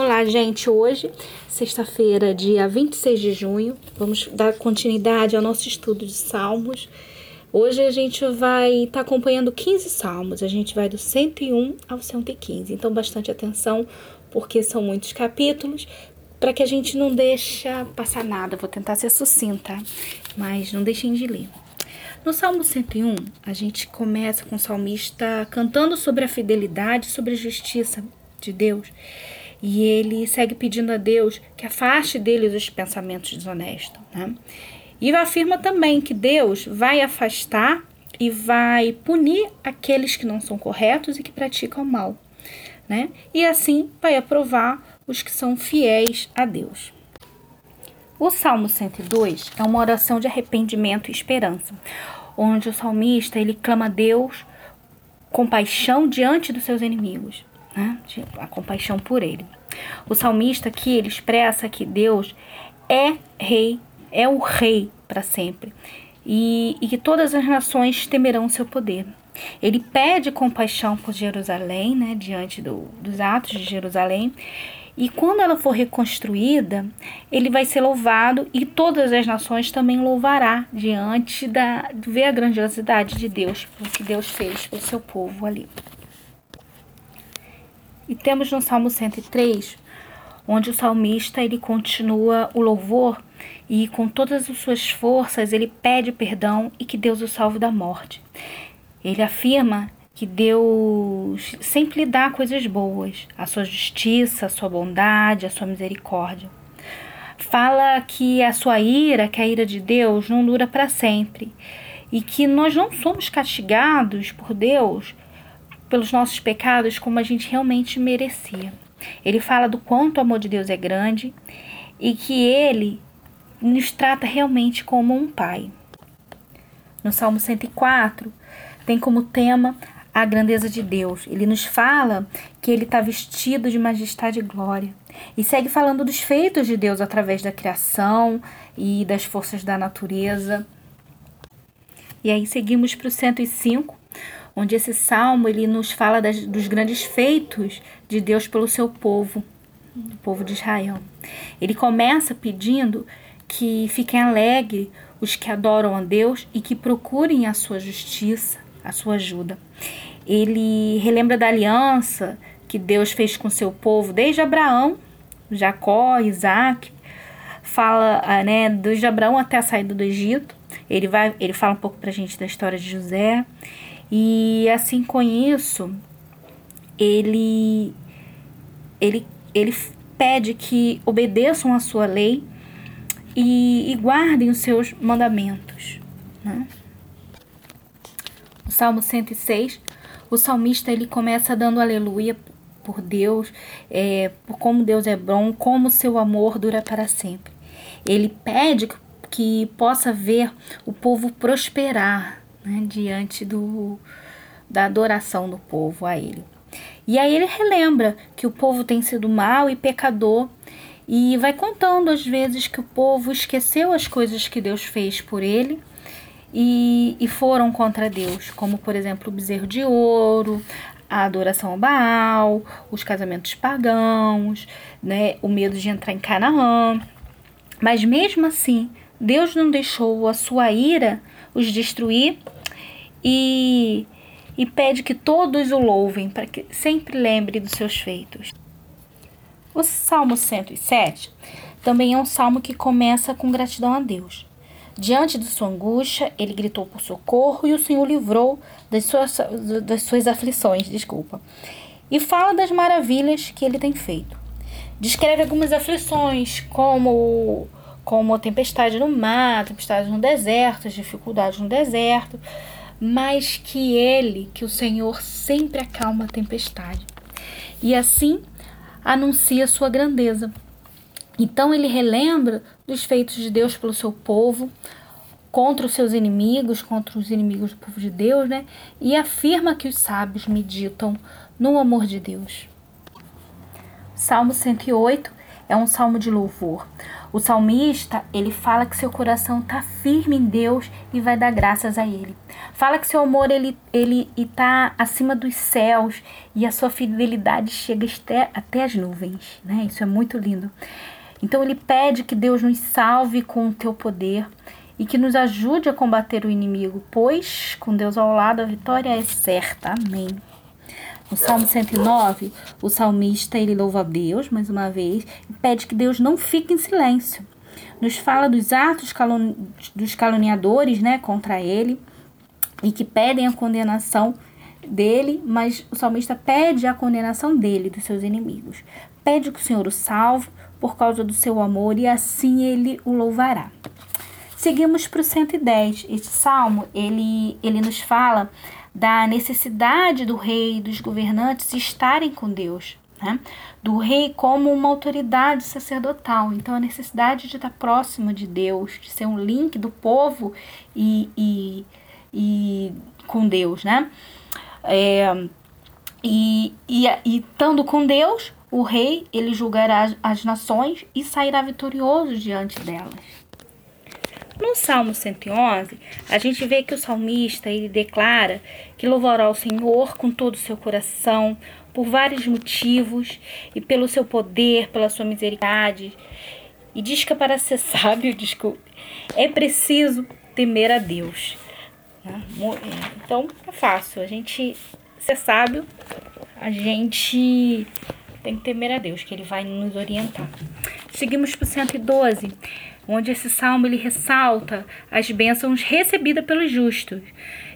Olá, gente. Hoje, sexta-feira, dia 26 de junho, vamos dar continuidade ao nosso estudo de Salmos. Hoje a gente vai estar tá acompanhando 15 salmos, a gente vai do 101 ao 115. Então, bastante atenção, porque são muitos capítulos, para que a gente não deixe passar nada. Vou tentar ser sucinta, mas não deixem de ler. No Salmo 101, a gente começa com o salmista cantando sobre a fidelidade, sobre a justiça de Deus. E ele segue pedindo a Deus que afaste deles os pensamentos desonestos. Né? E afirma também que Deus vai afastar e vai punir aqueles que não são corretos e que praticam mal. Né? E assim vai aprovar os que são fiéis a Deus. O Salmo 102 é uma oração de arrependimento e esperança, onde o salmista ele clama a Deus compaixão diante dos seus inimigos né? a compaixão por ele. O salmista aqui ele expressa que Deus é rei, é o rei para sempre e, e, que todas as nações temerão seu poder. Ele pede compaixão por Jerusalém, né, diante do, dos atos de Jerusalém, e quando ela for reconstruída, ele vai ser louvado e todas as nações também louvará diante da ver a grandiosidade de Deus, o que Deus fez pelo seu povo ali. E temos no Salmo 103, onde o salmista ele continua o louvor e com todas as suas forças ele pede perdão e que Deus o salve da morte. Ele afirma que Deus sempre lhe dá coisas boas, a sua justiça, a sua bondade, a sua misericórdia. Fala que a sua ira, que a ira de Deus não dura para sempre e que nós não somos castigados por Deus pelos nossos pecados como a gente realmente merecia. Ele fala do quanto o amor de Deus é grande e que ele nos trata realmente como um pai. No Salmo 104, tem como tema a grandeza de Deus. Ele nos fala que ele está vestido de majestade e glória. E segue falando dos feitos de Deus através da criação e das forças da natureza. E aí seguimos para o 105, onde esse salmo ele nos fala das, dos grandes feitos de Deus pelo seu povo, o povo de Israel. Ele começa pedindo que fiquem alegres os que adoram a Deus e que procurem a sua justiça, a sua ajuda. Ele relembra da aliança que Deus fez com seu povo desde Abraão, Jacó, Isaac, fala ah, né, desde Abraão até a saída do Egito. Ele vai, ele fala um pouco para a gente da história de José. E assim com isso, ele ele ele pede que obedeçam a sua lei e, e guardem os seus mandamentos. Né? O Salmo 106, o salmista ele começa dando aleluia por Deus, é, por como Deus é bom, como seu amor dura para sempre. Ele pede que, que possa ver o povo prosperar, né, diante do, da adoração do povo a ele. E aí ele relembra que o povo tem sido mau e pecador e vai contando às vezes que o povo esqueceu as coisas que Deus fez por ele e, e foram contra Deus, como por exemplo o bezerro de ouro, a adoração ao Baal, os casamentos pagãos, né, o medo de entrar em Canaã. Mas mesmo assim, Deus não deixou a sua ira os destruir e, e pede que todos o louvem, para que sempre lembre dos seus feitos. O Salmo 107 também é um salmo que começa com gratidão a Deus. Diante de sua angústia, ele gritou por socorro e o Senhor livrou das suas, das suas aflições, desculpa. E fala das maravilhas que ele tem feito. Descreve algumas aflições, como como tempestade no mar, tempestade no deserto, dificuldades no deserto, mas que ele, que o Senhor sempre acalma a tempestade. E assim anuncia sua grandeza. Então ele relembra dos feitos de Deus pelo seu povo, contra os seus inimigos, contra os inimigos do povo de Deus, né? E afirma que os sábios meditam no amor de Deus. Salmo 108 é um salmo de louvor, O salmista, ele fala que seu coração está firme em Deus e vai dar graças a ele. Fala que seu amor ele ele está acima dos céus e a sua fidelidade chega até, as nuvens, né? Isso é muito lindo. Então ele pede que Deus nos salve com o teu poder e que nos ajude a combater o inimigo, pois com Deus ao lado a vitória é certa. Amém. No Salmo 109, o salmista ele louva a Deus mais uma vez e pede que Deus não fique em silêncio. Nos fala dos atos calun dos caluniadores né, contra ele e que pedem a condenação dele, mas o salmista pede a condenação dele, dos seus inimigos. Pede que o Senhor o salve por causa do seu amor e assim ele o louvará. Seguimos para o 110. Este salmo, ele, ele nos fala da necessidade do rei e dos governantes estarem com Deus, né? do rei como uma autoridade sacerdotal. Então, a necessidade de estar próximo de Deus, de ser um link do povo e, e, e com Deus, né? É, e, e, e estando com Deus, o rei ele julgará as, as nações e sairá vitorioso diante delas. No Salmo 111, a gente vê que o salmista ele declara que louvará o Senhor com todo o seu coração, por vários motivos, e pelo seu poder, pela sua misericórdia. E diz que para ser sábio, desculpe, é preciso temer a Deus. Né? Então é fácil, a gente ser sábio, a gente tem que temer a Deus, que Ele vai nos orientar. Seguimos para o 112 onde esse salmo ele ressalta as bênçãos recebidas pelos justos.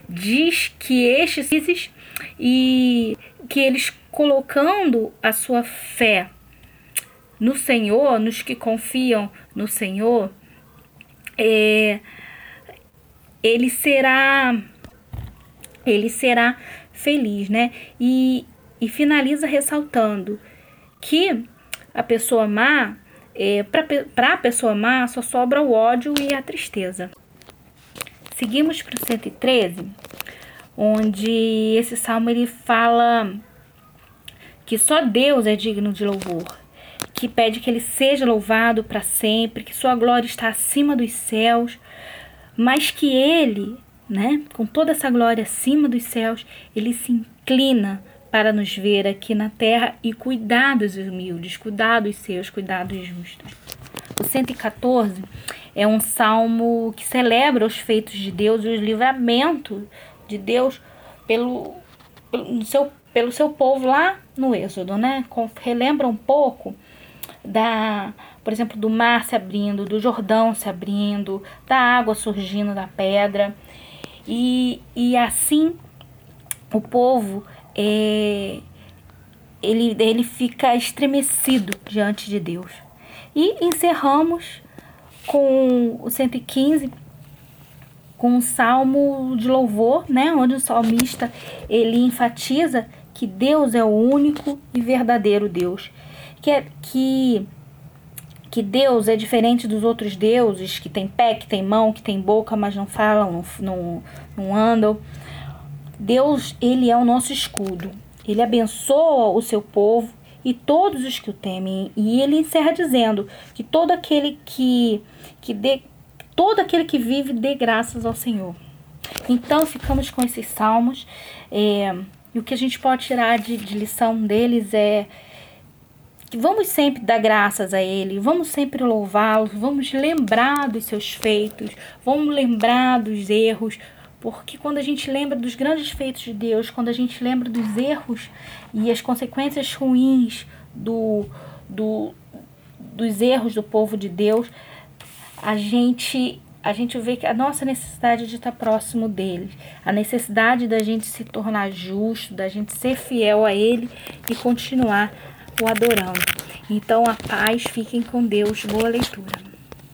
Diz que estes e que eles colocando a sua fé no Senhor, nos que confiam no Senhor, é, ele será ele será feliz, né? E, e finaliza ressaltando que a pessoa má é, Para a pessoa má, só sobra o ódio e a tristeza. Seguimos para o 113, onde esse salmo ele fala que só Deus é digno de louvor, que pede que ele seja louvado para sempre, que sua glória está acima dos céus, mas que ele, né, com toda essa glória acima dos céus, ele se inclina para nos ver aqui na terra e cuidar dos humildes, cuidar dos seus, cuidar dos justos. O 114 é um salmo que celebra os feitos de Deus e o livramento de Deus pelo, pelo, seu, pelo seu povo lá no Êxodo, né? Relembra um pouco da, por exemplo, do mar se abrindo, do Jordão se abrindo, da água surgindo da pedra. E, e assim o povo é, ele, ele fica estremecido diante de Deus. E encerramos com o 115, com um salmo de louvor, né, onde o salmista ele enfatiza que Deus é o único e verdadeiro Deus, que é que que Deus é diferente dos outros deuses que tem pé, que tem mão, que tem boca, mas não falam, não, não, não andam. Deus, ele é o nosso escudo. Ele abençoa o seu povo e todos os que o temem. E ele encerra dizendo que todo aquele que que dê todo aquele que vive dê graças ao Senhor. Então ficamos com esses salmos. É, e o que a gente pode tirar de, de lição deles é que vamos sempre dar graças a Ele, vamos sempre louvá-lo, vamos lembrar dos seus feitos, vamos lembrar dos erros, porque quando a gente lembra dos grandes feitos de Deus, quando a gente lembra dos erros e as consequências ruins do, do, dos erros do povo de Deus, a gente a gente vê que a nossa necessidade de estar próximo dele, a necessidade da gente se tornar justo, da gente ser fiel a ele e continuar o adorando. Então a paz, fiquem com Deus, boa leitura.